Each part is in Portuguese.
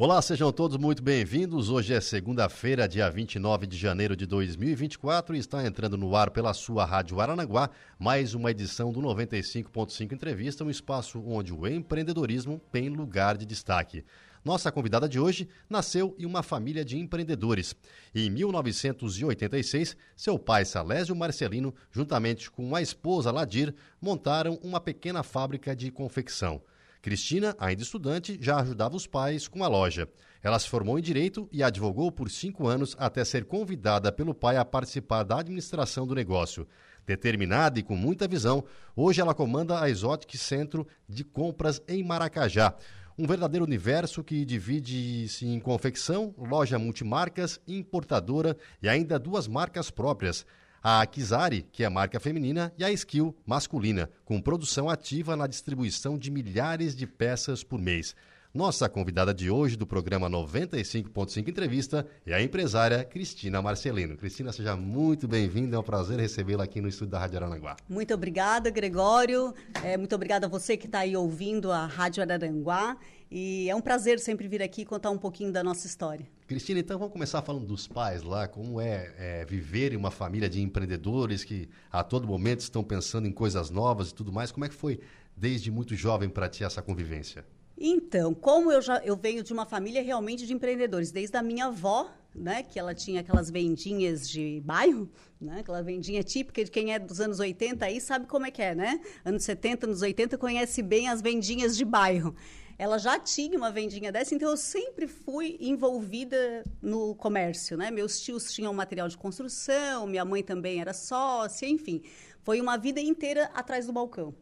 Olá, sejam todos muito bem-vindos. Hoje é segunda-feira, dia 29 de janeiro de 2024 e está entrando no ar pela sua Rádio Aranaguá mais uma edição do 95.5 Entrevista, um espaço onde o empreendedorismo tem lugar de destaque. Nossa convidada de hoje nasceu em uma família de empreendedores. Em 1986, seu pai Salésio Marcelino, juntamente com a esposa Ladir, montaram uma pequena fábrica de confecção. Cristina, ainda estudante, já ajudava os pais com a loja. Ela se formou em Direito e advogou por cinco anos até ser convidada pelo pai a participar da administração do negócio. Determinada e com muita visão, hoje ela comanda a Exotic Centro de Compras em Maracajá. Um verdadeiro universo que divide-se em confecção, loja multimarcas, importadora e ainda duas marcas próprias a Kizari, que é marca feminina, e a Skill, masculina, com produção ativa na distribuição de milhares de peças por mês. Nossa convidada de hoje do programa 95.5 Entrevista é a empresária Cristina Marcelino. Cristina, seja muito bem-vinda, é um prazer recebê-la aqui no estúdio da Rádio Aranguá. Muito obrigada, Gregório. É, muito obrigada a você que está aí ouvindo a Rádio Araranguá. E é um prazer sempre vir aqui contar um pouquinho da nossa história. Cristina, então vamos começar falando dos pais lá, como é, é, viver em uma família de empreendedores que a todo momento estão pensando em coisas novas e tudo mais. Como é que foi desde muito jovem para ti essa convivência? Então, como eu já eu venho de uma família realmente de empreendedores, desde a minha avó, né, que ela tinha aquelas vendinhas de bairro, né, aquela vendinha típica de quem é dos anos 80 aí sabe como é que é, né? Anos 70, anos 80 conhece bem as vendinhas de bairro ela já tinha uma vendinha dessa, então eu sempre fui envolvida no comércio, né? Meus tios tinham material de construção, minha mãe também era sócia, enfim, foi uma vida inteira atrás do balcão.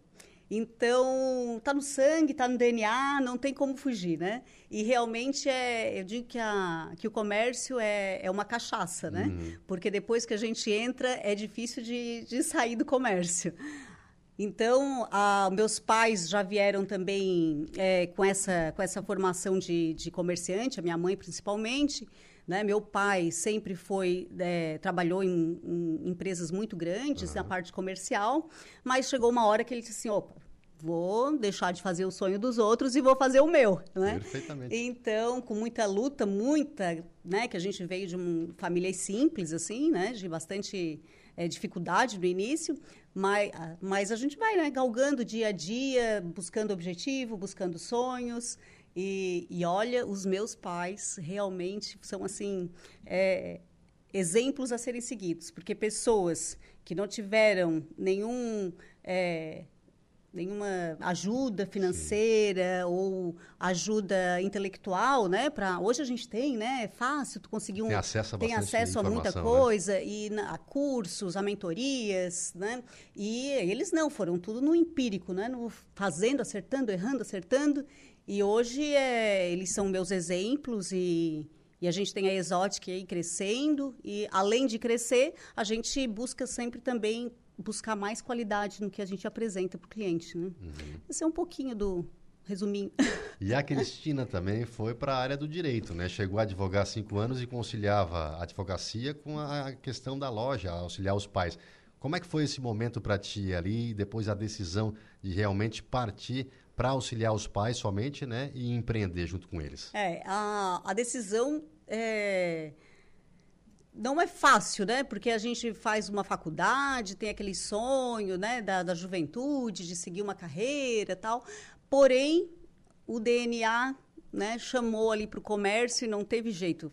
Então, tá no sangue, tá no DNA, não tem como fugir, né? E realmente é, eu digo que, a, que o comércio é, é uma cachaça, né? Uhum. Porque depois que a gente entra, é difícil de, de sair do comércio. Então, a, meus pais já vieram também é, com, essa, com essa formação de, de comerciante, a minha mãe principalmente. Né? Meu pai sempre foi é, trabalhou em, em, empresas muito grandes uhum. na parte comercial, mas chegou uma hora que ele disse assim, opa, vou deixar de fazer o sonho dos outros e vou fazer o meu, né? Perfeitamente. Então, com muita luta, muita, né, que a gente veio de uma família simples assim, né, de bastante é, dificuldade no início, mas, mas a gente vai né, galgando dia a dia, buscando objetivo, buscando sonhos. E, e olha, os meus pais realmente são assim é, exemplos a serem seguidos, porque pessoas que não tiveram nenhum é, nenhuma ajuda financeira Sim. ou ajuda intelectual, né? Para hoje a gente tem, né? É fácil tu conseguir um tem acesso a, tem acesso a muita né? coisa né? e na, a cursos, a mentorias, né? E eles não foram tudo no empírico, né? No fazendo, acertando, errando, acertando. E hoje é, eles são meus exemplos e e a gente tem a Exotic aí crescendo e além de crescer, a gente busca sempre também buscar mais qualidade no que a gente apresenta para o cliente. Né? Uhum. Esse é um pouquinho do resuminho. E a Cristina também foi para a área do direito, né? Chegou a advogar há cinco anos e conciliava a advocacia com a questão da loja, auxiliar os pais. Como é que foi esse momento para ti ali, depois a decisão de realmente partir para auxiliar os pais somente, né? E empreender junto com eles? É, a, a decisão é não é fácil, né? Porque a gente faz uma faculdade, tem aquele sonho, né, da, da juventude, de seguir uma carreira tal. Porém, o DNA né, chamou ali para o comércio e não teve jeito.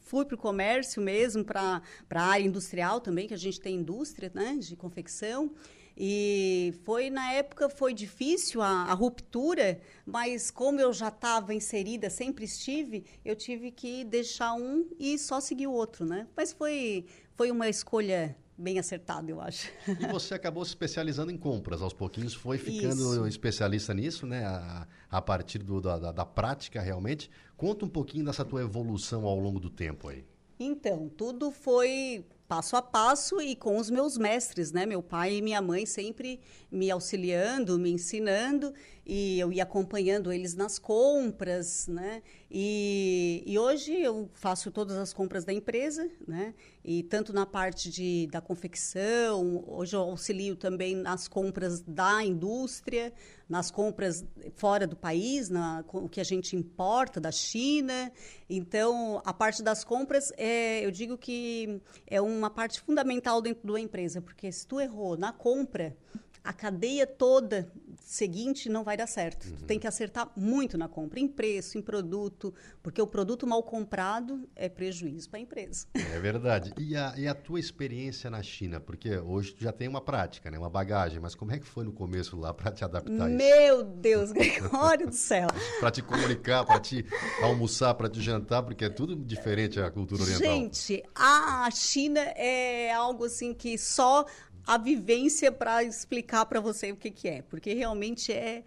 Fui para o comércio mesmo, para a área industrial também, que a gente tem indústria né, de confecção. E foi, na época, foi difícil a, a ruptura, mas como eu já estava inserida, sempre estive, eu tive que deixar um e só seguir o outro, né? Mas foi, foi uma escolha bem acertada, eu acho. E você acabou se especializando em compras, aos pouquinhos foi ficando Isso. especialista nisso, né? A, a partir do, da, da prática, realmente. Conta um pouquinho dessa tua evolução ao longo do tempo aí. Então, tudo foi passo a passo e com os meus mestres, né? Meu pai e minha mãe sempre me auxiliando, me ensinando e eu ia acompanhando eles nas compras, né? E, e hoje eu faço todas as compras da empresa, né? E tanto na parte de, da confecção, hoje eu auxilio também nas compras da indústria, nas compras fora do país, na, o que a gente importa da China. Então, a parte das compras, é, eu digo que é uma parte fundamental dentro de uma empresa, porque se tu errou na compra, a cadeia toda seguinte não vai dar certo. Uhum. Tu tem que acertar muito na compra, em preço, em produto, porque o produto mal comprado é prejuízo para a empresa. É verdade. E a, e a tua experiência na China? Porque hoje tu já tem uma prática, né? uma bagagem, mas como é que foi no começo lá para te adaptar a isso? Meu Deus, Gregório do céu! para te comunicar, para te almoçar, para te jantar, porque é tudo diferente a cultura oriental. Gente, a China é algo assim que só a vivência para explicar para você o que, que é, porque realmente é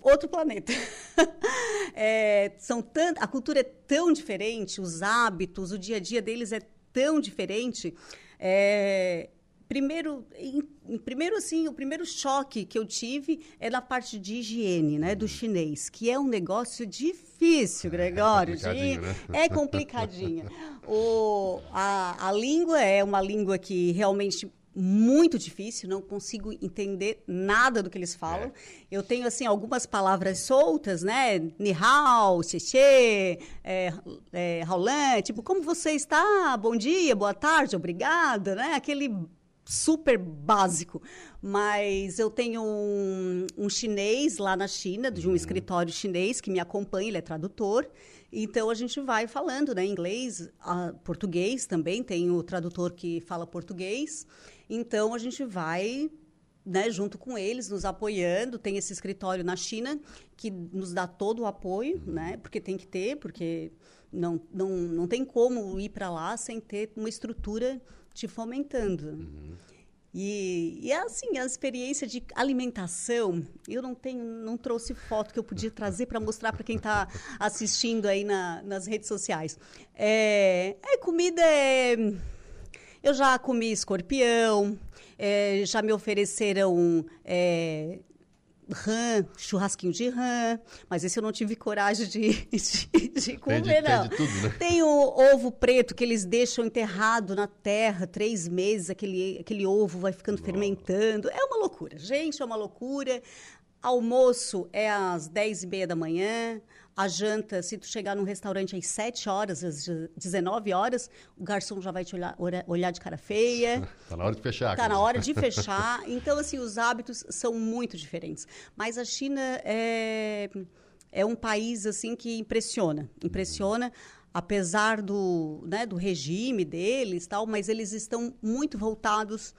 outro planeta. é, são tant, a cultura é tão diferente, os hábitos, o dia a dia deles é tão diferente. É, primeiro, em, primeiro assim, o primeiro choque que eu tive é na parte de higiene, né, do chinês, que é um negócio difícil, é Gregório. É complicadinho, de, né? É complicadinha. o, a, a língua é uma língua que realmente muito difícil, não consigo entender nada do que eles falam. É. Eu tenho, assim, algumas palavras soltas, né? Ni hao, é, é, tipo, como você está? Bom dia, boa tarde, obrigada, né? Aquele super básico. Mas eu tenho um, um chinês lá na China, de um uhum. escritório chinês, que me acompanha, ele é tradutor. Então a gente vai falando, né, inglês, a, português também, tem o tradutor que fala português. Então a gente vai né, junto com eles, nos apoiando. Tem esse escritório na China que nos dá todo o apoio, né, porque tem que ter, porque não, não, não tem como ir para lá sem ter uma estrutura te fomentando. Uhum. E, e assim, a experiência de alimentação, eu não tenho, não trouxe foto que eu podia trazer para mostrar para quem está assistindo aí na, nas redes sociais. É, é comida é, eu já comi escorpião, é, já me ofereceram é, rã, churrasquinho de rã, mas esse eu não tive coragem de, de, de comer, não. Tudo, né? Tem o ovo preto que eles deixam enterrado na terra três meses, aquele, aquele ovo vai ficando Nossa. fermentando. É uma loucura, gente, é uma loucura. Almoço é às 10 e meia da manhã. A janta, se tu chegar num restaurante às 7 horas, às 19 horas, o garçom já vai te olhar, olhar de cara feia. Está na hora de fechar. Está na hora de fechar. Então, assim, os hábitos são muito diferentes. Mas a China é, é um país, assim, que impressiona. Impressiona, apesar do, né, do regime deles, tal, mas eles estão muito voltados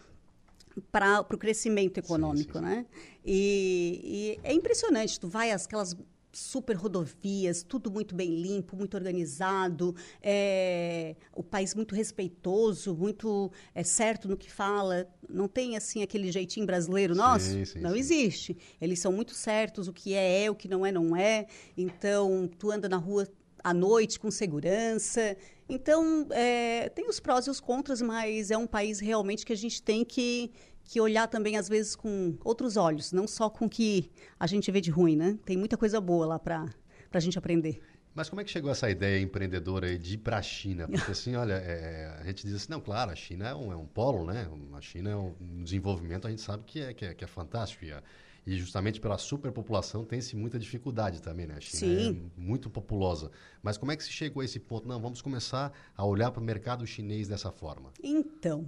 para o crescimento econômico, sim, sim, sim. né? E, e, é impressionante. Tu vai aquelas super rodovias, tudo muito bem limpo, muito organizado, é, o país muito respeitoso, muito é, certo no que fala. Não tem assim aquele jeitinho brasileiro nosso? Sim, sim, não sim. existe. Eles são muito certos, o que é é, o que não é não é. Então, tu anda na rua à noite com segurança. Então, é, tem os prós e os contras, mas é um país realmente que a gente tem que que olhar também, às vezes, com outros olhos, não só com o que a gente vê de ruim, né? Tem muita coisa boa lá para a gente aprender. Mas como é que chegou essa ideia empreendedora de ir para a China? Porque assim, olha, é, a gente diz assim, não, claro, a China é um, é um polo, né? A China é um, um desenvolvimento, a gente sabe que é, que é, que é fantástico. E, e justamente pela superpopulação tem-se muita dificuldade também, né? A China Sim. é muito populosa. Mas como é que se chegou a esse ponto? Não, vamos começar a olhar para o mercado chinês dessa forma. Então,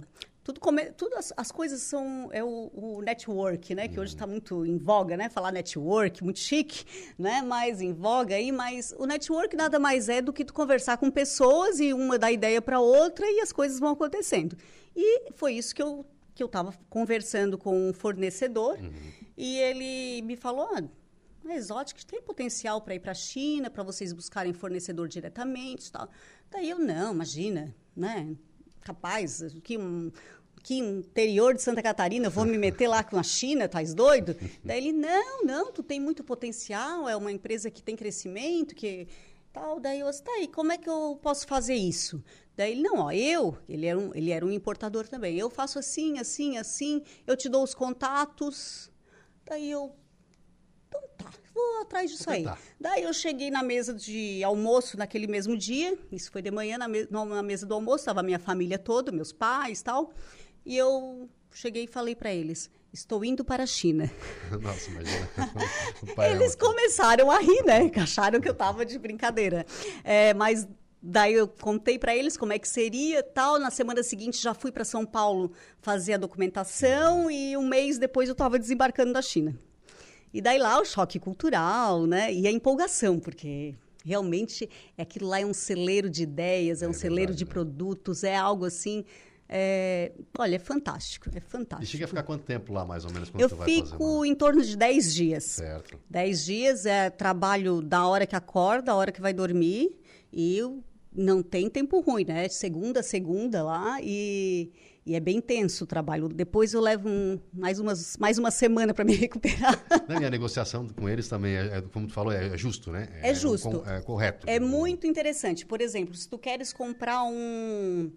tudo, come, tudo as, as, coisas são é o, o network, né? Que uhum. hoje está muito em voga, né? Falar network, muito chique, né? Mais em voga aí, mas o network nada mais é do que tu conversar com pessoas e uma dá ideia para outra e as coisas vão acontecendo. E foi isso que eu que eu estava conversando com um fornecedor uhum. e ele me falou, ah, a Exotic tem potencial para ir para a China, para vocês buscarem fornecedor diretamente, tal. Daí eu não, imagina, né? Capaz, que um, que interior de Santa Catarina, vou me meter lá com a China, estás doido? Daí ele, não, não, tu tem muito potencial, é uma empresa que tem crescimento, que tal. Daí eu disse, tá aí, como é que eu posso fazer isso? Daí ele, não, ó, eu, ele era, um, ele era um importador também, eu faço assim, assim, assim, eu te dou os contatos. Daí eu, então tá, vou atrás disso aí. Daí eu cheguei na mesa de almoço naquele mesmo dia, isso foi de manhã, na, me na mesa do almoço, estava minha família toda, meus pais tal, e eu cheguei e falei para eles, estou indo para a China. Nossa, imagina. Eles começaram a rir, né? Acharam que eu estava de brincadeira. É, mas Daí eu contei para eles como é que seria, tal. Na semana seguinte já fui para São Paulo fazer a documentação e um mês depois eu estava desembarcando da China. E daí lá o choque cultural, né? E a empolgação, porque realmente aquilo lá é um celeiro de ideias, é, é um celeiro de né? produtos, é algo assim. É, olha, é fantástico, é fantástico. E chega a ficar quanto tempo lá, mais ou menos, quando Eu fico em torno de 10 dias. Certo. 10 dias, é trabalho da hora que acorda, da hora que vai dormir. E não tem tempo ruim, né? Segunda, segunda lá e, e é bem tenso o trabalho. Depois eu levo um, mais, umas, mais uma semana para me recuperar. Não, e a negociação com eles também, é, é, como tu falou, é, é justo, né? É, é justo. É, correto. É muito interessante. Por exemplo, se tu queres comprar um,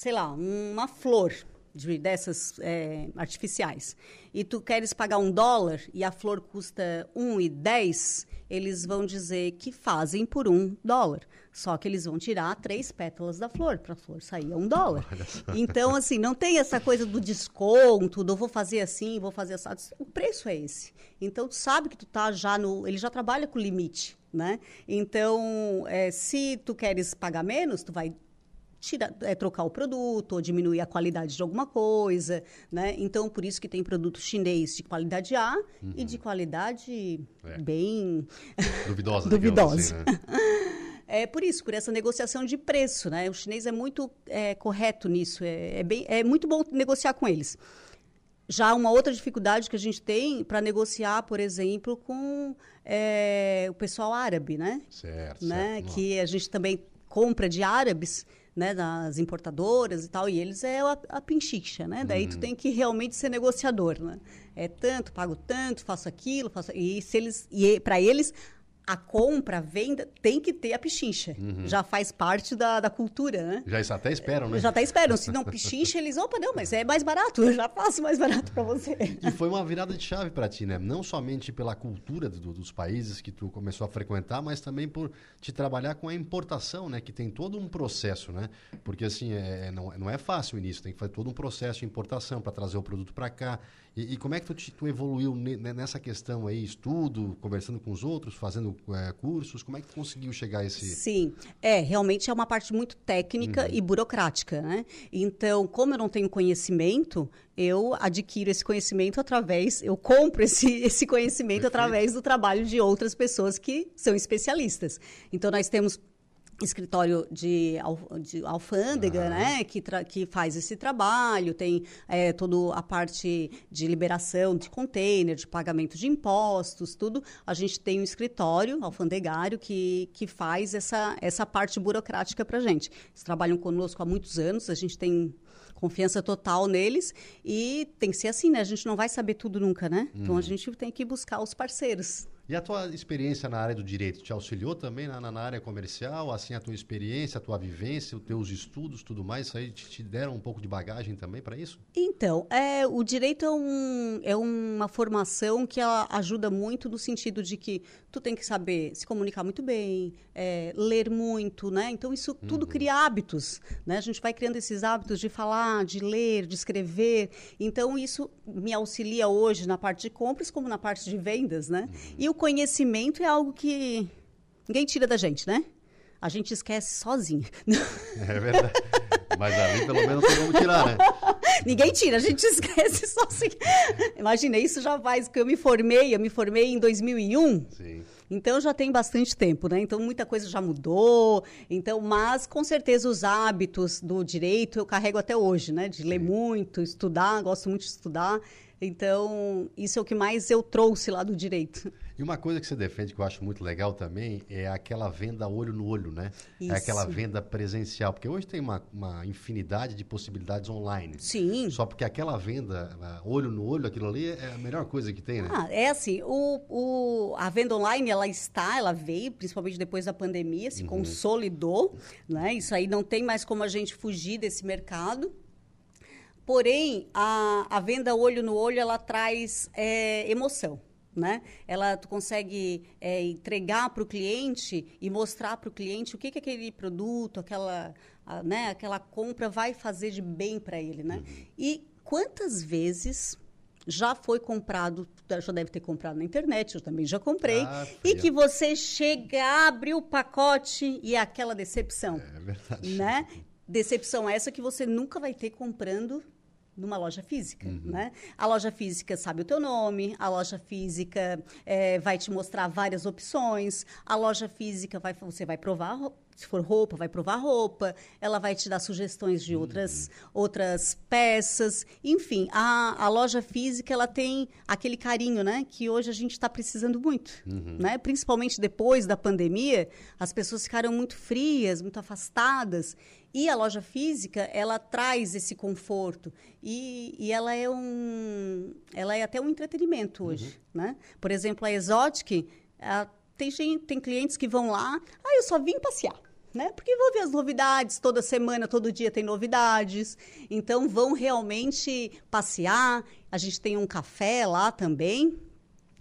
sei lá, uma flor de, dessas é, artificiais e tu queres pagar um dólar e a flor custa um e dez, eles vão dizer que fazem por um dólar. Só que eles vão tirar três pétalas da flor, para a flor sair a um dólar. Então, assim, não tem essa coisa do desconto, do vou fazer assim, vou fazer assim. O preço é esse. Então, tu sabe que tu tá já no... Ele já trabalha com limite, né? Então, é, se tu queres pagar menos, tu vai tira, é, trocar o produto ou diminuir a qualidade de alguma coisa, né? Então, por isso que tem produto chinês de qualidade A uhum. e de qualidade é. bem... Duvidosa, Duvidosa. Assim, né? É por isso, por essa negociação de preço, né? O chinês é muito é, correto nisso, é, é, bem, é muito bom negociar com eles. Já uma outra dificuldade que a gente tem para negociar, por exemplo, com é, o pessoal árabe, né? Certo, né? certo. Que a gente também compra de árabes, né, das importadoras e tal, e eles é a, a pinchicha, né? Daí tu uhum. tem que realmente ser negociador, né? É tanto, pago tanto, faço aquilo, faço e se eles e para eles a compra, a venda, tem que ter a pichincha. Uhum. Já faz parte da, da cultura, né? Já até esperam, né? Já até esperam. Se não pichincha, eles, opa, não, mas é mais barato, eu já faço mais barato para você. E foi uma virada de chave para ti, né? Não somente pela cultura do, dos países que tu começou a frequentar, mas também por te trabalhar com a importação, né? Que tem todo um processo, né? Porque, assim, é, é não, não é fácil o início, tem que fazer todo um processo de importação para trazer o produto para cá. E, e, como é que tu, tu evoluiu nessa questão aí, estudo, conversando com os outros, fazendo é, cursos? Como é que tu conseguiu chegar a esse... Sim, é, realmente é uma parte muito técnica uhum. e burocrática, né? Então, como eu não tenho conhecimento, eu adquiro esse conhecimento através, eu compro esse, esse conhecimento Perfeito. através do trabalho de outras pessoas que são especialistas. Então, nós temos escritório de, de alfândega, né, que, que faz esse trabalho, tem é, toda a parte de liberação de container, de pagamento de impostos, tudo. A gente tem um escritório alfandegário que, que faz essa, essa parte burocrática para a gente. Eles trabalham conosco há muitos anos, a gente tem confiança total neles e tem que ser assim, né? A gente não vai saber tudo nunca, né? Então a uhum. gente tem que buscar os parceiros. E a tua experiência na área do direito te auxiliou também na, na área comercial? Assim, a tua experiência, a tua vivência, os teus estudos, tudo mais, isso aí te, te deram um pouco de bagagem também para isso? Então, é, o direito é, um, é uma formação que ajuda muito no sentido de que tu tem que saber se comunicar muito bem, é, ler muito, né? Então, isso tudo uhum. cria hábitos, né? A gente vai criando esses hábitos de falar, de ler, de escrever. Então, isso me auxilia hoje na parte de compras como na parte de vendas, né? Uhum. E o conhecimento é algo que ninguém tira da gente, né? A gente esquece sozinho. É verdade. Mas ali pelo menos tem como tirar, né? Ninguém tira, a gente esquece sozinho. Imagina, isso já faz que eu me formei, eu me formei em 2001. Sim. Então já tem bastante tempo, né? Então muita coisa já mudou. Então, mas com certeza os hábitos do direito eu carrego até hoje, né? De ler muito, estudar, gosto muito de estudar. Então, isso é o que mais eu trouxe lá do direito. E uma coisa que você defende que eu acho muito legal também é aquela venda olho no olho, né? Isso. É aquela venda presencial. Porque hoje tem uma, uma infinidade de possibilidades online. Sim. Só porque aquela venda olho no olho, aquilo ali é a melhor coisa que tem, né? Ah, é assim, o, o, a venda online, ela está, ela veio, principalmente depois da pandemia, se uhum. consolidou, né? Isso aí não tem mais como a gente fugir desse mercado. Porém, a, a venda olho no olho, ela traz é, emoção né? Ela tu consegue é, entregar para o cliente e mostrar para o cliente o que, que aquele produto, aquela, a, né, aquela compra vai fazer de bem para ele, né? Uhum. E quantas vezes já foi comprado, já deve ter comprado na internet, eu também já comprei, ah, e que você chega, abre o pacote e é aquela decepção. É verdade. Né? Decepção essa que você nunca vai ter comprando numa loja física, uhum. né? A loja física sabe o teu nome, a loja física é, vai te mostrar várias opções, a loja física vai, você vai provar, se for roupa, vai provar roupa, ela vai te dar sugestões de outras, uhum. outras peças, enfim, a, a loja física ela tem aquele carinho, né? Que hoje a gente está precisando muito, uhum. né? Principalmente depois da pandemia, as pessoas ficaram muito frias, muito afastadas e a loja física, ela traz esse conforto e, e ela é um, ela é até um entretenimento hoje, uhum. né? Por exemplo, a Exotic, a, tem, gente, tem clientes que vão lá, ah, eu só vim passear. Né? Porque vou ver as novidades, toda semana, todo dia tem novidades. Então vão realmente passear. A gente tem um café lá também,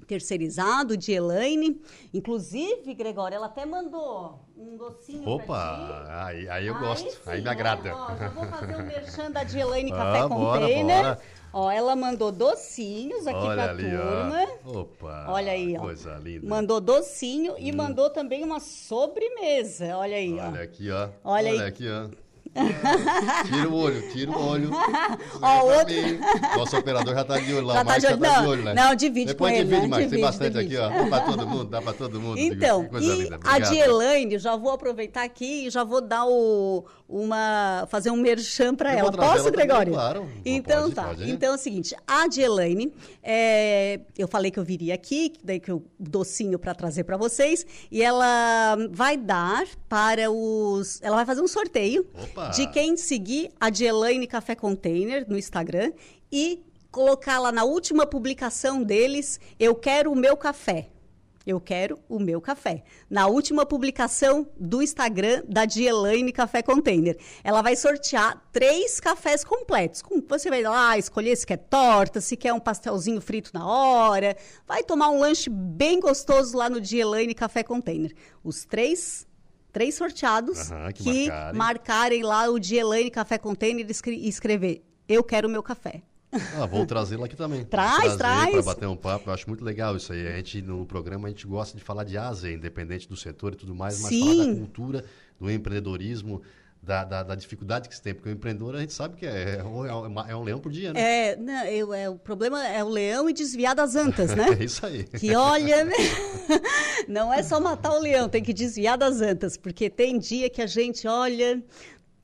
terceirizado de Elaine. Inclusive, Gregório, ela até mandou um docinho Opa, aí, aí eu aí gosto, sim, aí me agrada. Ó, já vou fazer um merchan da Elaine Café ah, Container. Bora, bora. Ó, ela mandou docinhos aqui Olha pra ali, turma. Ó. Opa! Olha aí, ó. Coisa linda. Mandou docinho e hum. mandou também uma sobremesa. Olha aí, Olha ó. Olha aqui, ó. Olha, Olha aí. aqui, ó tira o olho, tira o olho. Ó, outro... Nosso operador já tá de olho lá, já tá, de... já tá não, de olho, né? Não, divide Depois com divide ele. Divide mais, tem bastante divide. aqui, ó. Dá pra todo mundo, dá pra todo mundo. Então, e a de Elaine, já vou aproveitar aqui e já vou dar o, uma, fazer um merchan pra ela. Posso, ela Gregório? Também, claro. Então pode, tá. Pode, então é o seguinte, a de Elaine, é, eu falei que eu viria aqui, daí que eu docinho para trazer para vocês, e ela vai dar para os, ela vai fazer um sorteio Opa. De quem se seguir a Dielaine Café Container no Instagram e colocar lá na última publicação deles, eu quero o meu café. Eu quero o meu café. Na última publicação do Instagram da Dielaine Café Container. Ela vai sortear três cafés completos. Você vai lá escolher se quer torta, se quer um pastelzinho frito na hora. Vai tomar um lanche bem gostoso lá no Dielaine Café Container. Os três três sorteados uhum, que, que marcarem. marcarem. lá o de Elaine Café Container e escrever Eu quero o meu café. Ah, vou trazê-la aqui também. traz, traz. Para bater um papo, eu acho muito legal isso aí. A gente, no programa, a gente gosta de falar de asa, independente do setor e tudo mais, mas Sim. falar da cultura, do empreendedorismo, da, da, da, dificuldade que se tem, porque o empreendedor a gente sabe que é, é, é, é um leão por dia, né? É, não, eu, é, o problema é o leão e desviar das antas, né? é isso aí. Que olha, né? não é só matar o leão, tem que desviar das antas, porque tem dia que a gente olha,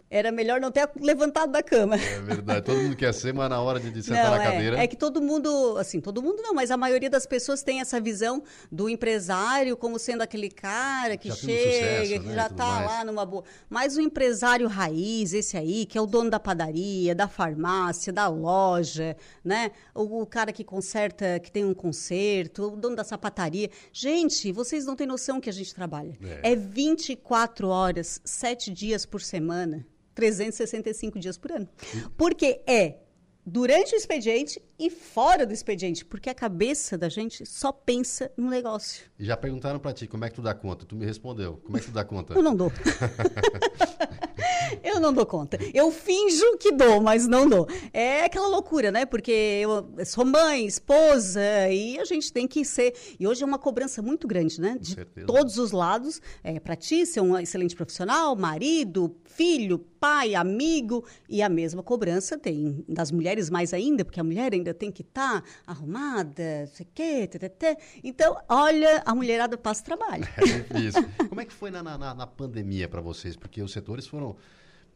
era melhor não ter levantado da cama. É verdade. Todo mundo quer ser, mas na hora de, de sentar não, na é, cadeira. É que todo mundo, assim, todo mundo não, mas a maioria das pessoas tem essa visão do empresário como sendo aquele cara que já chega, sucesso, que né, já está lá numa boa. Mas o empresário raiz, esse aí, que é o dono da padaria, da farmácia, da loja, né? O, o cara que conserta, que tem um conserto, o dono da sapataria. Gente, vocês não têm noção que a gente trabalha. É, é 24 horas, 7 dias por semana. 365 dias por ano. Porque é durante o expediente e fora do expediente, porque a cabeça da gente só pensa no negócio. E já perguntaram para ti como é que tu dá conta? Tu me respondeu. Como é que tu dá conta? Eu não dou. eu não dou conta. Eu finjo que dou, mas não dou. É aquela loucura, né? Porque eu sou mãe, esposa, e a gente tem que ser. E hoje é uma cobrança muito grande, né? De todos os lados. É, para ti, ser um excelente profissional, marido, filho, pai, amigo, e a mesma cobrança tem das mulheres mais ainda, porque a mulher ainda tem que estar tá arrumada, sei quê, tê, Então, olha, a mulherada passa trabalho. É isso. Como é que foi na, na, na pandemia para vocês? Porque os setores foram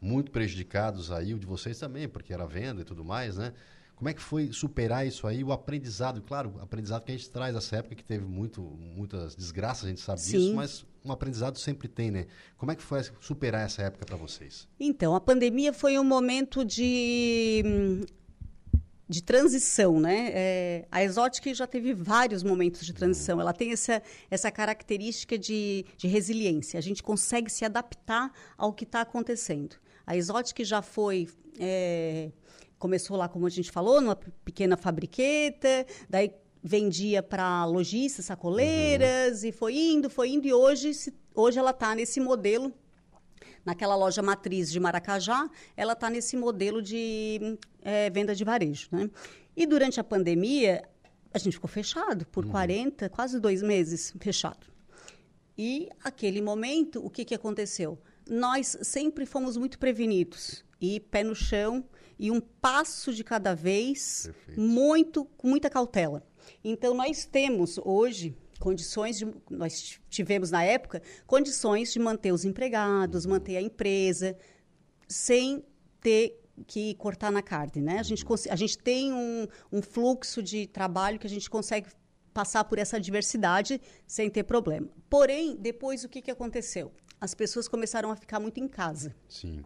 muito prejudicados aí, o de vocês também, porque era venda e tudo mais, né? Como é que foi superar isso aí, o aprendizado? Claro, o aprendizado que a gente traz dessa época que teve muito, muitas desgraças, a gente sabe Sim. disso, mas um aprendizado sempre tem, né? Como é que foi superar essa época para vocês? Então, a pandemia foi um momento de de transição, né? É, a Exotic já teve vários momentos de transição. Ela tem essa, essa característica de, de resiliência. A gente consegue se adaptar ao que está acontecendo. A Exotic já foi é, começou lá, como a gente falou, numa pequena fabriqueta, daí vendia para lojistas, sacoleiras, uhum. e foi indo, foi indo, e hoje, hoje ela está nesse modelo naquela loja matriz de Maracajá, ela está nesse modelo de é, venda de varejo. Né? E durante a pandemia, a gente ficou fechado por uhum. 40, quase dois meses fechado. E aquele momento, o que, que aconteceu? Nós sempre fomos muito prevenidos e pé no chão e um passo de cada vez, Perfeito. muito com muita cautela. Então nós temos hoje condições de, nós tivemos na época condições de manter os empregados, manter a empresa sem ter que cortar na carne, né? A gente, a gente tem um, um fluxo de trabalho que a gente consegue passar por essa adversidade sem ter problema. Porém, depois o que, que aconteceu? As pessoas começaram a ficar muito em casa. Sim.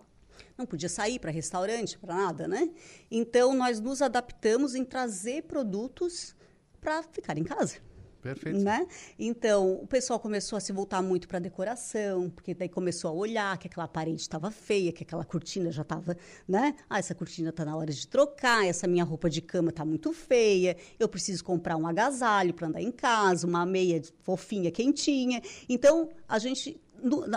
Não podia sair para restaurante, para nada, né? Então, nós nos adaptamos em trazer produtos para ficar em casa. Perfeito. Né? Então, o pessoal começou a se voltar muito para decoração, porque daí começou a olhar que aquela parede estava feia, que aquela cortina já estava, né? Ah, essa cortina está na hora de trocar, essa minha roupa de cama está muito feia, eu preciso comprar um agasalho para andar em casa, uma meia fofinha, quentinha. Então, a gente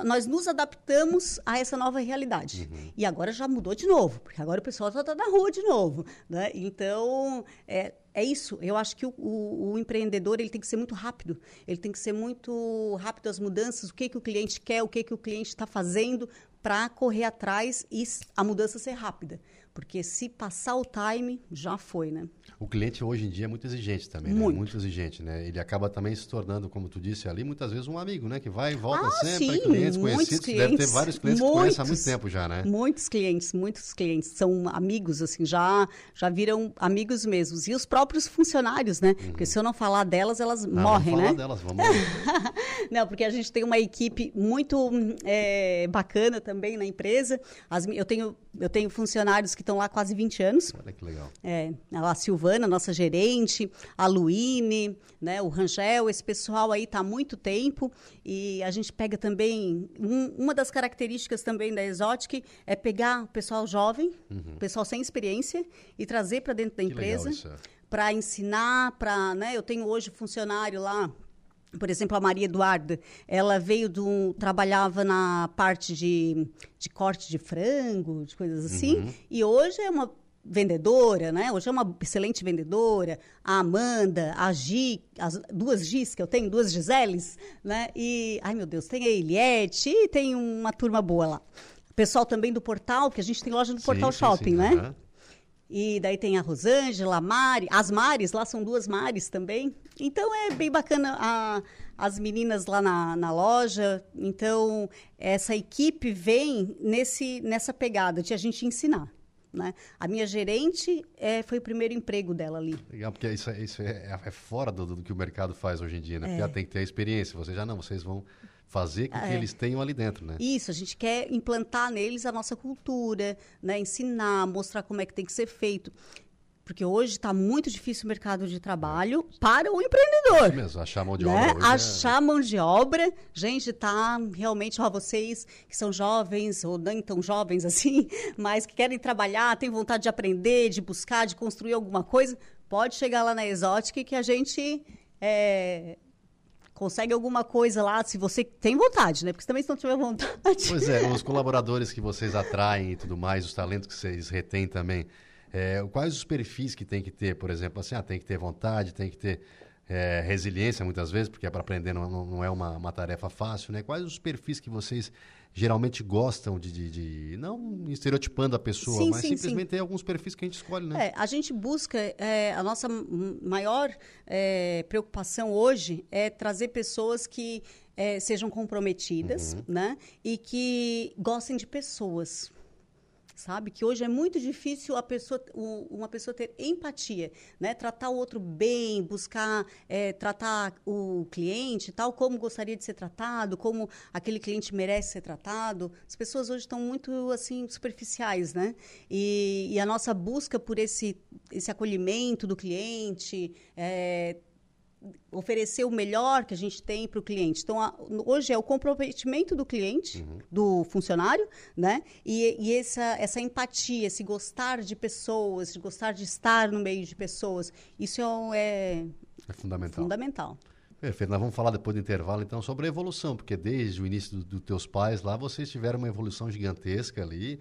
nós nos adaptamos a essa nova realidade. Uhum. E agora já mudou de novo, porque agora o pessoal está na rua de novo. Né? Então, é, é isso. Eu acho que o, o, o, empreendedor ele tem que ser muito rápido. Ele tem que ser muito rápido às mudanças, o que, que o cliente quer, o que, que o cliente está fazendo para correr atrás e a mudança ser rápida. Porque se passar o time, já foi, né? O cliente hoje em dia é muito exigente também, né? Muito exigente, né? Ele acaba também se tornando, como tu disse ali, muitas vezes um amigo, né? Que vai e volta ah, sempre, sim, clientes conhecidos. Clientes, deve ter vários clientes muitos, que conhecem há muito tempo já, né? Muitos clientes, muitos clientes. São amigos, assim, já, já viram amigos mesmos. E os próprios funcionários, né? Uhum. Porque se eu não falar delas, elas não, morrem, vamos né? Delas, vamos Não, porque a gente tem uma equipe muito é, bacana também na empresa. As, eu, tenho, eu tenho funcionários que estão lá quase 20 anos. Olha que legal. É, a Silvana, nossa gerente, a Luíne, né, o Rangel, esse pessoal aí está há muito tempo e a gente pega também, um, uma das características também da Exotic é pegar o pessoal jovem, uhum. pessoal sem experiência e trazer para dentro da que empresa para ensinar, para, né, eu tenho hoje funcionário lá por exemplo, a Maria Eduarda, ela veio do. trabalhava na parte de, de corte de frango, de coisas assim, uhum. e hoje é uma vendedora, né? Hoje é uma excelente vendedora. A Amanda, a Gi, as duas Gis que eu tenho, duas Giseles, né? E, ai meu Deus, tem a Eliette e tem uma turma boa lá. Pessoal também do Portal, que a gente tem loja no sim, Portal sim, Shopping, sim, né? Uhum. E daí tem a Rosângela, a Mari, as Mares, lá são duas Mares também. Então é bem bacana a, as meninas lá na, na loja. Então, essa equipe vem nesse, nessa pegada de a gente ensinar. Né? A minha gerente é, foi o primeiro emprego dela ali. Legal, porque isso, isso é, é fora do, do, que o mercado faz hoje em dia, né? É. Porque ela tem que ter a experiência. Você já não, vocês vão fazer com que é. eles tenham ali dentro, né? Isso, a gente quer implantar neles a nossa cultura, né? ensinar, mostrar como é que tem que ser feito. Porque hoje está muito difícil o mercado de trabalho para o empreendedor. Isso mesmo, achar mão de né? obra. É achar é... mão de obra. Gente, tá realmente, ó, vocês que são jovens, ou nem tão jovens assim, mas que querem trabalhar, têm vontade de aprender, de buscar, de construir alguma coisa, pode chegar lá na Exotic que a gente é, consegue alguma coisa lá, se você tem vontade, né? Porque também se não tiver vontade. Pois é, os colaboradores que vocês atraem e tudo mais, os talentos que vocês retêm também. É, quais os perfis que tem que ter, por exemplo, assim, ah, tem que ter vontade, tem que ter é, resiliência muitas vezes, porque é para aprender não, não é uma, uma, tarefa fácil, né? Quais os perfis que vocês geralmente gostam de, de, de não estereotipando a pessoa, sim, mas sim, simplesmente sim. tem alguns perfis que a gente escolhe, né? É, a gente busca, é, a nossa maior é, preocupação hoje é trazer pessoas que é, sejam comprometidas, uhum. né? E que gostem de pessoas, sabe? Que hoje é muito difícil a pessoa, o, uma pessoa ter empatia, né? Tratar o outro bem, buscar é, tratar o cliente tal como gostaria de ser tratado, como aquele cliente merece ser tratado. As pessoas hoje estão muito assim superficiais, né? E, e a nossa busca por esse esse acolhimento do cliente, é, oferecer o melhor que a gente tem para o cliente. Então, a, hoje é o comprometimento do cliente, uhum. do funcionário, né? E, e, essa, essa empatia, esse gostar de pessoas, de gostar de estar no meio de pessoas, isso é, é, é fundamental. fundamental. Perfeito. Nós vamos falar depois do intervalo, então, sobre a evolução, porque desde o início dos do teus pais lá, vocês tiveram uma evolução gigantesca ali.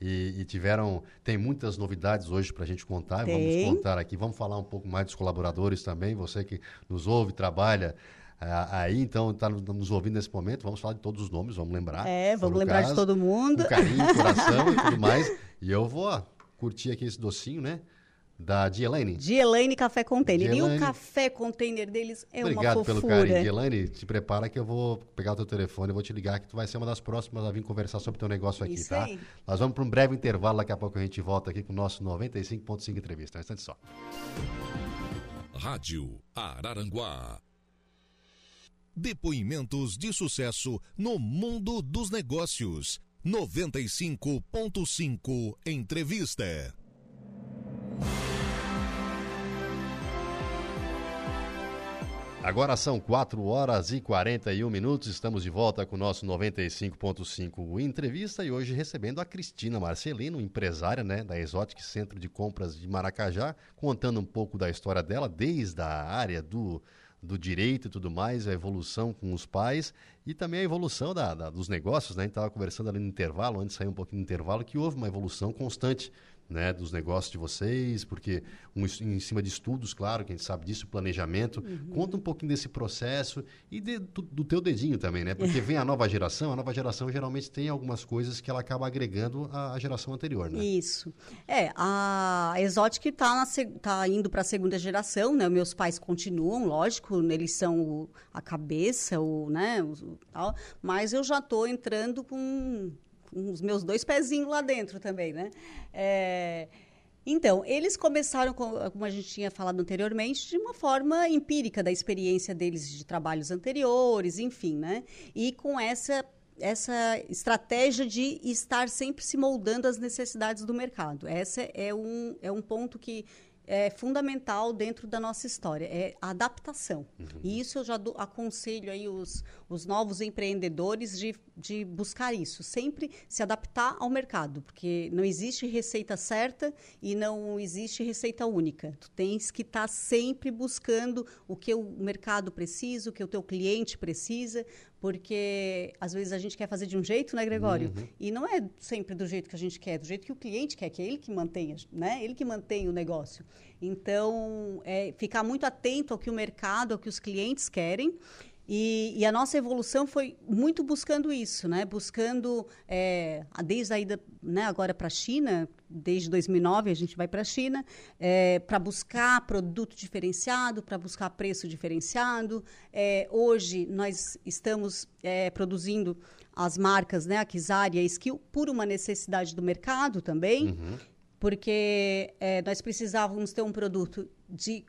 E, e, tiveram tem muitas novidades hoje para a gente contar tem. vamos contar aqui. Vamos falar um pouco mais dos colaboradores também você que nos ouve trabalha aí então está nos ouvindo nesse momento vamos falar de todos os nomes vamos lembrar. É vamos lembrar caso, de todo mundo. com carinho coração e tudo mais. E eu vou ó, curtir aqui esse docinho né da Dielaine. Dielaine Café Container. Dielaine. E o café container deles é Obrigado uma fofura. Obrigado pelo carinho. Dielaine, te prepara que eu vou pegar o teu telefone, eu vou te ligar que tu vai ser uma das próximas a vir conversar sobre o teu negócio aqui, Isso tá? Aí. Nós vamos para um breve intervalo, daqui a pouco a gente volta aqui com o nosso 95.5 entrevista. Um instante só. Rádio Araranguá. Depoimentos de sucesso no mundo dos negócios. 95.5 Entrevista. Agora são 4 horas e 41 minutos. Estamos de volta com o nosso 95.5 entrevista e hoje recebendo a Cristina Marcelino, empresária né, da Exotic Centro de Compras de Maracajá, contando um pouco da história dela, desde a área do, do direito e tudo mais, a evolução com os pais e também a evolução da, da dos negócios. Né? A gente estava conversando ali no intervalo, antes de sair um pouquinho do intervalo, que houve uma evolução constante né, dos negócios de vocês, porque um, em cima de estudos, claro, que a gente sabe disso, planejamento. Uhum. Conta um pouquinho desse processo e de, do, do, teu dedinho também, né? Porque vem a nova geração, a nova geração geralmente tem algumas coisas que ela acaba agregando à, à geração anterior, né? Isso. É, a Exotic está tá indo para a segunda geração, né? Meus pais continuam, lógico, eles são o, a cabeça, o, né, o, tal, mas eu já estou entrando com os meus dois pezinhos lá dentro também, né? É, então, eles começaram, como a gente tinha falado anteriormente, de uma forma empírica da experiência deles de trabalhos anteriores, enfim, né? E com essa essa estratégia de estar sempre se moldando às necessidades do mercado. Esse é um, é um ponto que é fundamental dentro da nossa história, é a adaptação. Uhum. E isso eu já do, aconselho aí os, os novos empreendedores de, de buscar isso, sempre se adaptar ao mercado, porque não existe receita certa e não existe receita única. Tu tens que estar tá sempre buscando o que o mercado precisa, o que o teu cliente precisa, porque às vezes a gente quer fazer de um jeito, né, Gregório? Uhum. E não é sempre do jeito que a gente quer, é do jeito que o cliente quer, que é ele que mantenha, né? Ele que mantém o negócio. Então, é, ficar muito atento ao que o mercado, ao que os clientes querem e, e, a nossa evolução foi muito buscando isso, né? Buscando, é, desde a ida né, agora para a China, desde 2009 a gente vai para a China, é, para buscar produto diferenciado, para buscar preço diferenciado. É, hoje nós estamos é, produzindo as marcas, né, a Kizar e a Skill, por uma necessidade do mercado também, uhum. porque é, nós precisávamos ter um produto de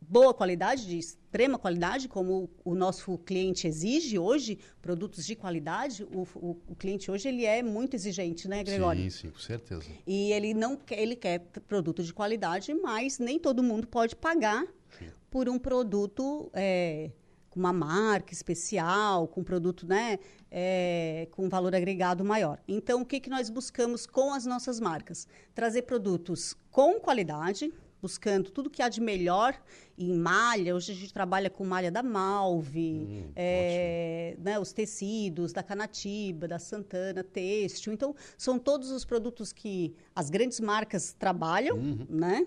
boa qualidade, de extrema qualidade, como o nosso cliente exige hoje, produtos de qualidade. O, o, o, cliente hoje ele é muito exigente, né, Gregório? Sim, sim, com certeza. E ele não quer, ele quer produto de qualidade, mas nem todo mundo pode pagar sim. por um produto é, com uma marca especial, com um produto, né, é, com valor agregado maior. Então, o que, que nós buscamos com as nossas marcas? Trazer produtos com qualidade, buscando tudo que há de melhor em malha. Hoje a gente trabalha com malha da Malve, hum, é, né, os tecidos da Canatiba, da Santana, têxtil. Então, são todos os produtos que as grandes marcas trabalham, uhum. né?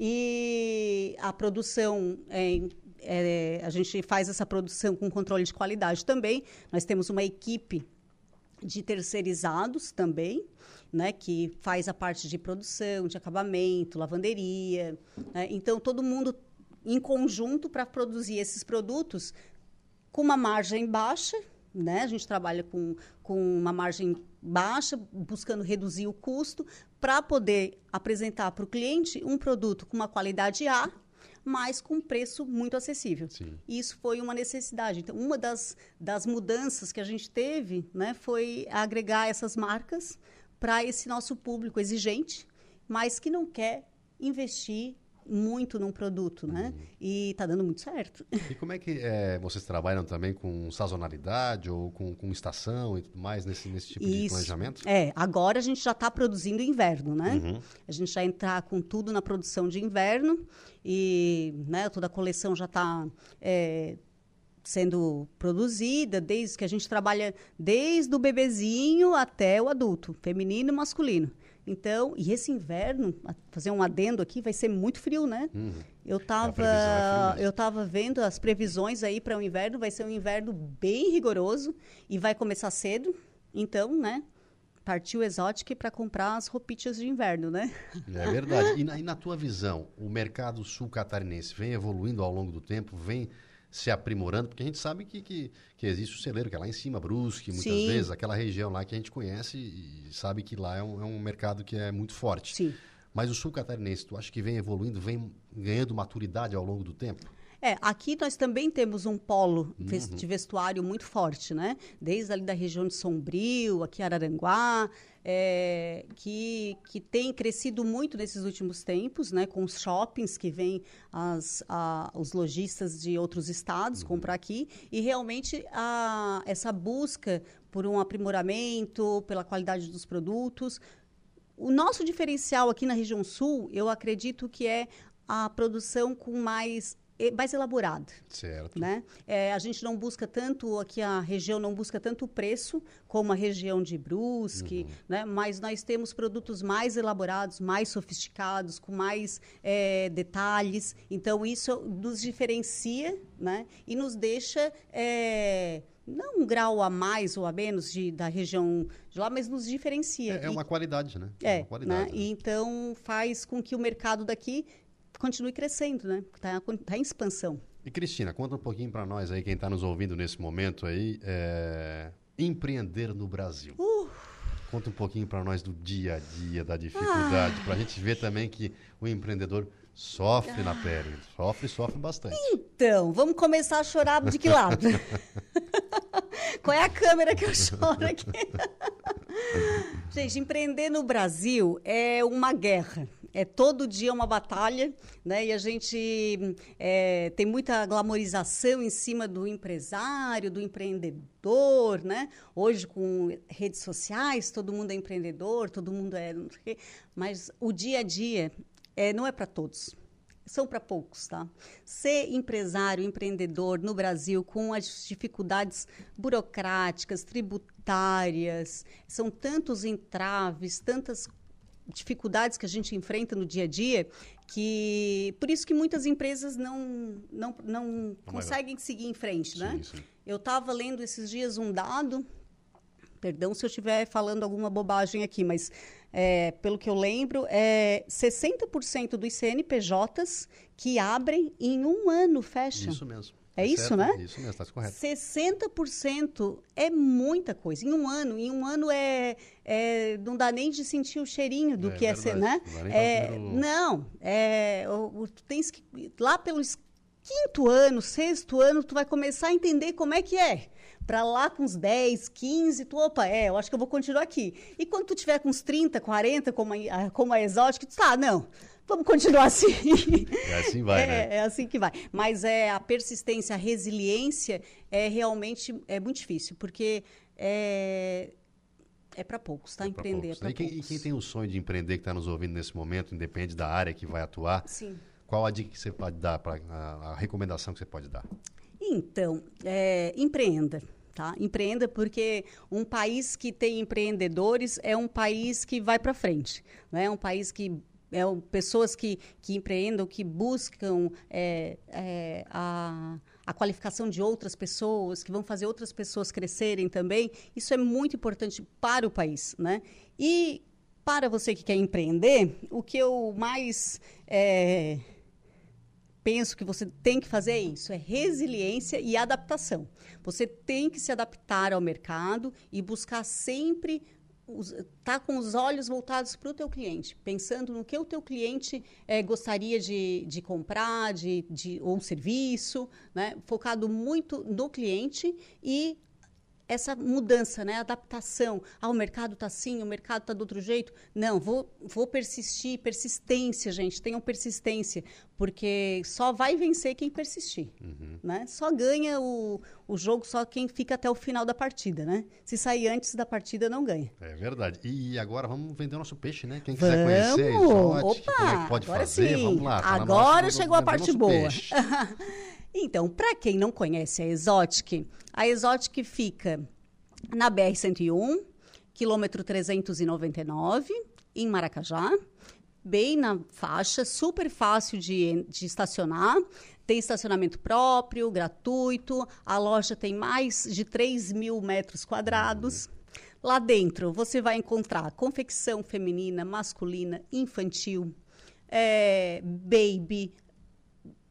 E a produção é, é, a gente faz essa produção com controle de qualidade também. Nós temos uma equipe de terceirizados também, né, que faz a parte de produção, de acabamento, lavanderia. Né? Então, todo mundo em conjunto para produzir esses produtos com uma margem baixa, né? A gente trabalha com, com uma margem baixa, buscando reduzir o custo, para poder apresentar para o cliente um produto com uma qualidade A, mas com um preço muito acessível. Sim. Isso foi uma necessidade. Então, uma das, das mudanças que a gente teve né, foi agregar essas marcas para esse nosso público exigente, mas que não quer investir muito num produto, né? Uhum. E está dando muito certo. E como é que é, vocês trabalham também com sazonalidade ou com, com estação e tudo mais nesse, nesse tipo Isso. de planejamento? É, agora a gente já está produzindo inverno, né? Uhum. A gente já entrar com tudo na produção de inverno e né, toda a coleção já está é, sendo produzida, desde que a gente trabalha desde o bebezinho até o adulto, feminino e masculino. Então, e esse inverno, fazer um adendo aqui, vai ser muito frio, né? Uhum. Eu estava é eu tava vendo as previsões aí para o inverno, vai ser um inverno bem rigoroso e vai começar cedo. Então, né? Partiu Exotic para comprar as roupitas de inverno, né? É verdade. E na, e na tua visão, o mercado sul catarinense vem evoluindo ao longo do tempo, vem se aprimorando, porque a gente sabe que, que, que, existe o celeiro, que é lá em cima, Brusque, muitas Sim. vezes, aquela região lá que a gente conhece e sabe que lá é um, é um mercado que é muito forte. Sim. Mas o sul catarinense, tu acha que vem evoluindo, vem ganhando maturidade ao longo do tempo? É, aqui nós também temos um polo uhum. de vestuário muito forte, né? Desde ali da região de Sombrio, aqui Araranguá, é, que, que tem crescido muito nesses últimos tempos, né? Com os shoppings que vêm as, a, os lojistas de outros estados uhum. comprar aqui. E realmente a, essa busca por um aprimoramento, pela qualidade dos produtos. O nosso diferencial aqui na região sul, eu acredito que é a produção com mais mais elaborado. Certo. Né? É, a gente não busca tanto, aqui a região não busca tanto o preço como a região de Brusque, uhum. né? mas nós temos produtos mais elaborados, mais sofisticados, com mais é, detalhes. Então, isso nos diferencia né? e nos deixa. É, não um grau a mais ou a menos de, da região de lá, mas nos diferencia. É, é uma qualidade, né? É, é qualidade, né? né? E então faz com que o mercado daqui continue crescendo, né? Está tá em expansão. E Cristina, conta um pouquinho para nós aí, quem está nos ouvindo nesse momento aí, é... empreender no Brasil. Uh. Conta um pouquinho para nós do dia a dia, da dificuldade, ah. para a gente ver também que o empreendedor sofre ah. na pele, sofre, sofre bastante. Então, vamos começar a chorar de que lado? Qual é a câmera que eu choro aqui? gente, empreender no Brasil é uma guerra é todo dia uma batalha, né? E a gente é, tem muita glamorização em cima do empresário, do empreendedor, né? Hoje com redes sociais, todo mundo é empreendedor, todo mundo é, mas o dia a dia é, não é para todos. São para poucos, tá? Ser empresário, empreendedor no Brasil com as dificuldades burocráticas, tributárias, são tantos entraves, tantas dificuldades que a gente enfrenta no dia a dia, que por isso que muitas empresas não não, não conseguem seguir em frente, né? Sim, sim. Eu estava lendo esses dias um dado, perdão se eu estiver falando alguma bobagem aqui, mas é, pelo que eu lembro, é 60% dos CNPJs que abrem em um ano fecham. Isso mesmo. É, isso, né? Isso mesmo, está correto. 60% é muita coisa. Em um ano, em um ano é, é não dá nem de sentir o cheirinho do é, que é ser, né? Não, é, não é, o, tu tens que lá pelos quinto ano, sexto ano, tu vai começar a entender como é que é. Para lá com uns 10, 15, tu, opa, é, eu acho que eu vou continuar aqui. E quando tu tiver com uns 30, 40, como a, como a exótica, tu tá, não, vamos continuar assim. É assim vai, é, né? É assim que vai. Mas é a persistência, a resiliência é realmente é muito difícil, porque é, é para poucos, tá? É Empreender poucos. é para poucos. E quem tem o sonho de empreender que está nos ouvindo nesse momento, independe da área que vai atuar, Sim. qual a dica que você pode dar, pra, a, a recomendação que você pode dar? Então, é, empreenda. Tá? Empreenda porque um país que tem empreendedores é um país que vai para frente, né? é um país que é, pessoas que, que empreendam, que buscam é, é, a, a qualificação de outras pessoas, que vão fazer outras pessoas crescerem também. Isso é muito importante para o país. Né? E para você que quer empreender, o que eu mais é, penso que você tem que fazer é isso: é resiliência e adaptação. Você tem que se adaptar ao mercado e buscar sempre tá com os olhos voltados para o teu cliente, pensando no que o teu cliente é, gostaria de, de comprar, de, de, ou um serviço, né? focado muito no cliente e essa mudança, né? adaptação. Ah, o mercado está assim, o mercado está do outro jeito. Não, vou, vou persistir. Persistência, gente. Tenham persistência. Porque só vai vencer quem persistir. Uhum. Né? Só ganha o, o jogo só quem fica até o final da partida. Né? Se sair antes da partida, não ganha. É verdade. E agora vamos vender o nosso peixe, né? Quem quiser vamos. conhecer Exotic, Opa, como é que pode agora fazer, sim. vamos lá. Tá agora chegou a parte boa. Então, para quem não conhece a Exotic, a Exotic fica na BR-101, quilômetro 399, em Maracajá, bem na faixa, super fácil de, de estacionar. Tem estacionamento próprio, gratuito. A loja tem mais de 3 mil metros quadrados. Lá dentro você vai encontrar confecção feminina, masculina, infantil, é, baby,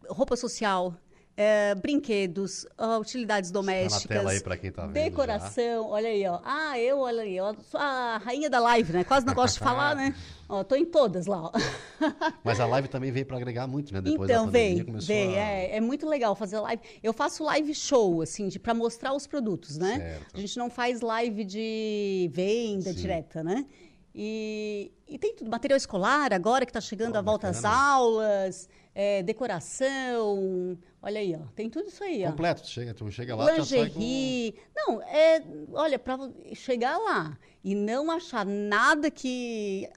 roupa social, é, brinquedos, uh, utilidades domésticas. Tá na tela aí para quem tá vendo. Decoração, já. olha aí, ó. Ah, eu, olha aí, ó. Sou a rainha da live, né? Quase não gosto de falar, né? Ó, tô em todas lá, ó. Mas a live também veio para agregar muito, né? Depois então, da veio, começou veio. A... É, é muito legal fazer live. Eu faço live show, assim, para mostrar os produtos, né? Certo. A gente não faz live de venda Sim. direta, né? E, e tem tudo, material escolar agora que está chegando oh, a volta às aulas, é, decoração, olha aí, ó, tem tudo isso aí, ó. Completo, tu chega, tu chega lá, Lingerie, com... não, é, olha, para chegar lá e não achar nada que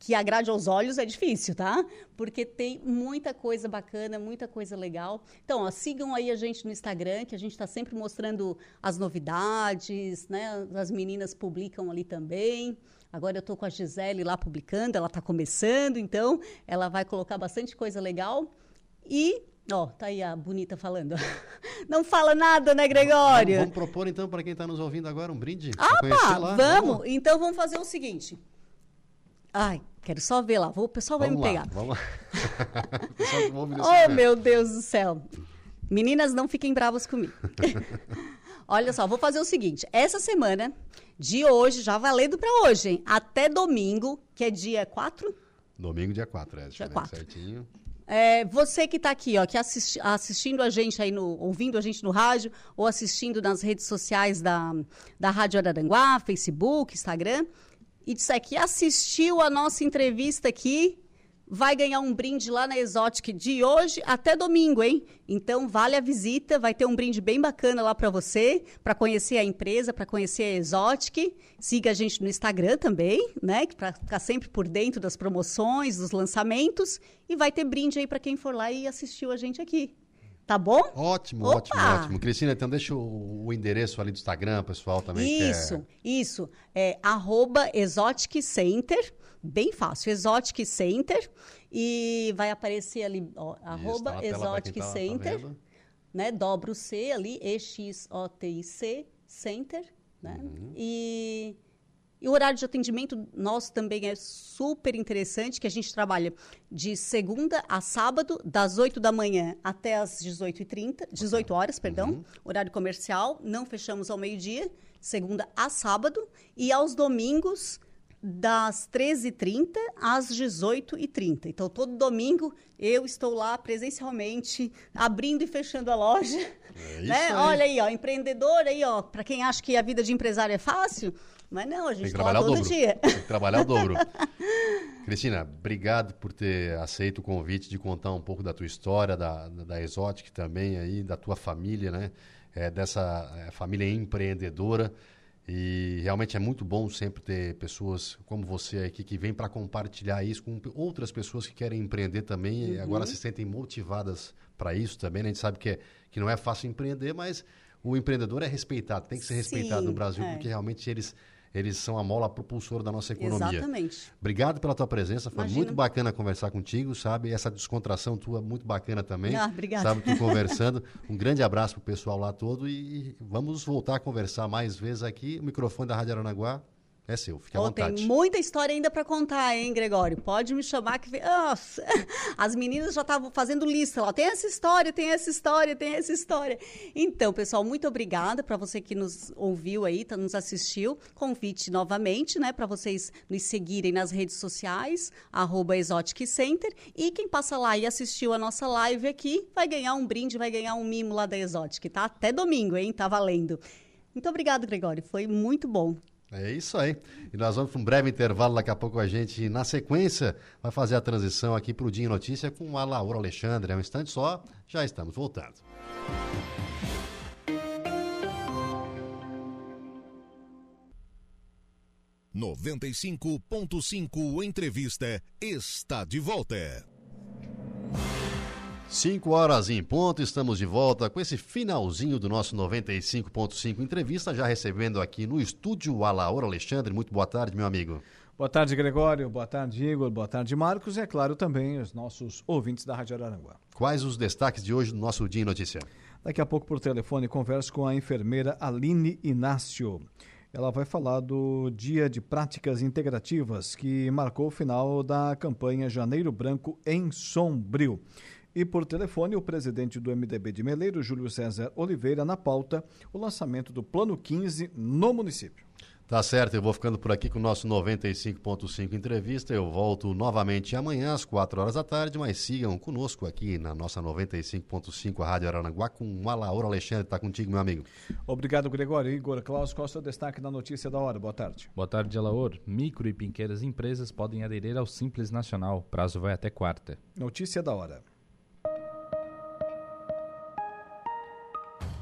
que agrade aos olhos é difícil, tá? Porque tem muita coisa bacana, muita coisa legal. Então, ó, sigam aí a gente no Instagram, que a gente está sempre mostrando as novidades, né? As meninas publicam ali também. Agora eu estou com a Gisele lá publicando, ela está começando, então ela vai colocar bastante coisa legal. E, ó, tá aí a bonita falando. Não fala nada, né, Gregório? Vamos, vamos propor então para quem está nos ouvindo agora um brinde. Ah, pá, vamos. vamos. Então vamos fazer o seguinte. Ai, quero só ver lá. O pessoal vai vamos me pegar. Vamos lá. oh, meu Deus do céu. Meninas, não fiquem bravas comigo. Olha só, vou fazer o seguinte. Essa semana, de hoje, já valendo para hoje, hein? Até domingo, que é dia 4? Domingo, dia 4, é. Dia 4. Certinho. É, você que está aqui, ó, que assisti, assistindo a gente aí, no, ouvindo a gente no rádio, ou assistindo nas redes sociais da, da Rádio Araranguá, Facebook, Instagram, e disser que assistiu a nossa entrevista aqui, vai ganhar um brinde lá na Exotic de hoje até domingo, hein? Então vale a visita, vai ter um brinde bem bacana lá para você, para conhecer a empresa, para conhecer a Exotic. Siga a gente no Instagram também, né? Para ficar sempre por dentro das promoções, dos lançamentos e vai ter brinde aí para quem for lá e assistiu a gente aqui. Tá bom? Ótimo, Opa! ótimo, ótimo. Cristina, então deixa o, o, endereço ali do Instagram, pessoal, também. Isso, quer... isso. É arroba Exotic Center, bem fácil, Exotic Center. E vai aparecer ali, ó, isso, arroba tá Exotic tá, tá Center. Tá né? Dobra o C ali, E-X-O-T-I-C, Center. Né? Uhum. E e o horário de atendimento nosso também é super interessante, que a gente trabalha de segunda a sábado, das 8 da manhã até as 18h30, 18 horas, perdão, uhum. horário comercial, não fechamos ao meio-dia, segunda a sábado, e aos domingos, das 13h30 às 18h30. Então, todo domingo eu estou lá presencialmente, abrindo e fechando a loja. É né? Aí. Olha aí, ó, empreendedor aí, ó, para quem acha que a vida de empresário é fácil, mas não, a gente Tem que trabalhar todo o dobro. dia. Tem que trabalhar o dobro. Cristina, obrigado por ter aceito o convite de contar um pouco da tua história, da, da Exotic também aí, da tua família, né? É, dessa é, família empreendedora. E realmente é muito bom sempre ter pessoas como você aqui que vêm para compartilhar isso com outras pessoas que querem empreender também uhum. e agora se sentem motivadas para isso também. Né? A gente sabe que, é, que não é fácil empreender, mas o empreendedor é respeitado, tem que ser respeitado Sim, no Brasil, é. porque realmente eles eles são a mola propulsora da nossa economia. Exatamente. Obrigado pela tua presença, foi Imagina. muito bacana conversar contigo, sabe? Essa descontração tua muito bacana também. Ah, obrigada. Sabe, tu conversando. um grande abraço pro pessoal lá todo e vamos voltar a conversar mais vezes aqui. O microfone da Rádio Aranaguá é seu. Fique à oh, vontade. Tem muita história ainda para contar, hein, Gregório? Pode me chamar que... Nossa, as meninas já estavam fazendo lista lá. Tem essa história, tem essa história, tem essa história. Então, pessoal, muito obrigada para você que nos ouviu aí, tá, nos assistiu. Convite novamente, né, para vocês nos seguirem nas redes sociais, arroba Exotic Center. E quem passa lá e assistiu a nossa live aqui, vai ganhar um brinde, vai ganhar um mimo lá da Exotic, tá? Até domingo, hein? Tá valendo. Muito obrigado, Gregório. Foi muito bom. É isso aí. E nós vamos para um breve intervalo. Daqui a pouco a gente, na sequência, vai fazer a transição aqui para o Dia Notícia com a Laura Alexandre. É um instante só, já estamos voltando. Noventa e cinco ponto cinco entrevista está de volta. 5 horas em ponto, estamos de volta com esse finalzinho do nosso 95.5 entrevista, já recebendo aqui no estúdio o Alaor Alexandre. Muito boa tarde, meu amigo. Boa tarde, Gregório. Boa tarde, Igor. Boa tarde, Marcos. E, é claro, também os nossos ouvintes da Rádio Araranguá. Quais os destaques de hoje do nosso Dia em Notícia? Daqui a pouco, por telefone, converso com a enfermeira Aline Inácio. Ela vai falar do Dia de Práticas Integrativas, que marcou o final da campanha Janeiro Branco em Sombrio. E por telefone, o presidente do MDB de Meleiro, Júlio César Oliveira, na pauta, o lançamento do Plano 15 no município. Tá certo, eu vou ficando por aqui com o nosso 95.5 entrevista. Eu volto novamente amanhã às 4 horas da tarde, mas sigam conosco aqui na nossa 95.5 Rádio Aranaguá com a Laura Alexandre. Está contigo, meu amigo. Obrigado, Gregório. Igor Klaus, qual é o seu destaque da notícia da hora? Boa tarde. Boa tarde, Alaor. Micro e pequenas empresas podem aderir ao Simples Nacional. Prazo vai até quarta. Notícia da hora.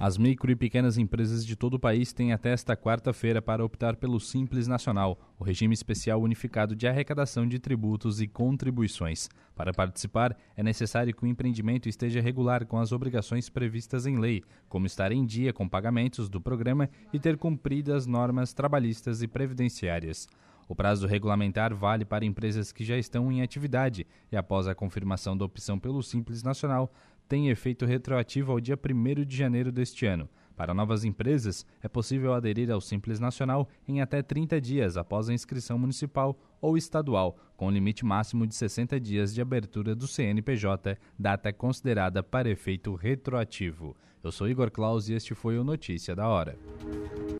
As micro e pequenas empresas de todo o país têm até esta quarta-feira para optar pelo Simples Nacional, o regime especial unificado de arrecadação de tributos e contribuições. Para participar, é necessário que o empreendimento esteja regular com as obrigações previstas em lei, como estar em dia com pagamentos do programa e ter cumprido as normas trabalhistas e previdenciárias. O prazo regulamentar vale para empresas que já estão em atividade e, após a confirmação da opção pelo Simples Nacional, tem efeito retroativo ao dia 1 de janeiro deste ano. Para novas empresas, é possível aderir ao Simples Nacional em até 30 dias após a inscrição municipal ou estadual, com limite máximo de 60 dias de abertura do CNPJ, data considerada para efeito retroativo. Eu sou Igor Claus e este foi o Notícia da Hora.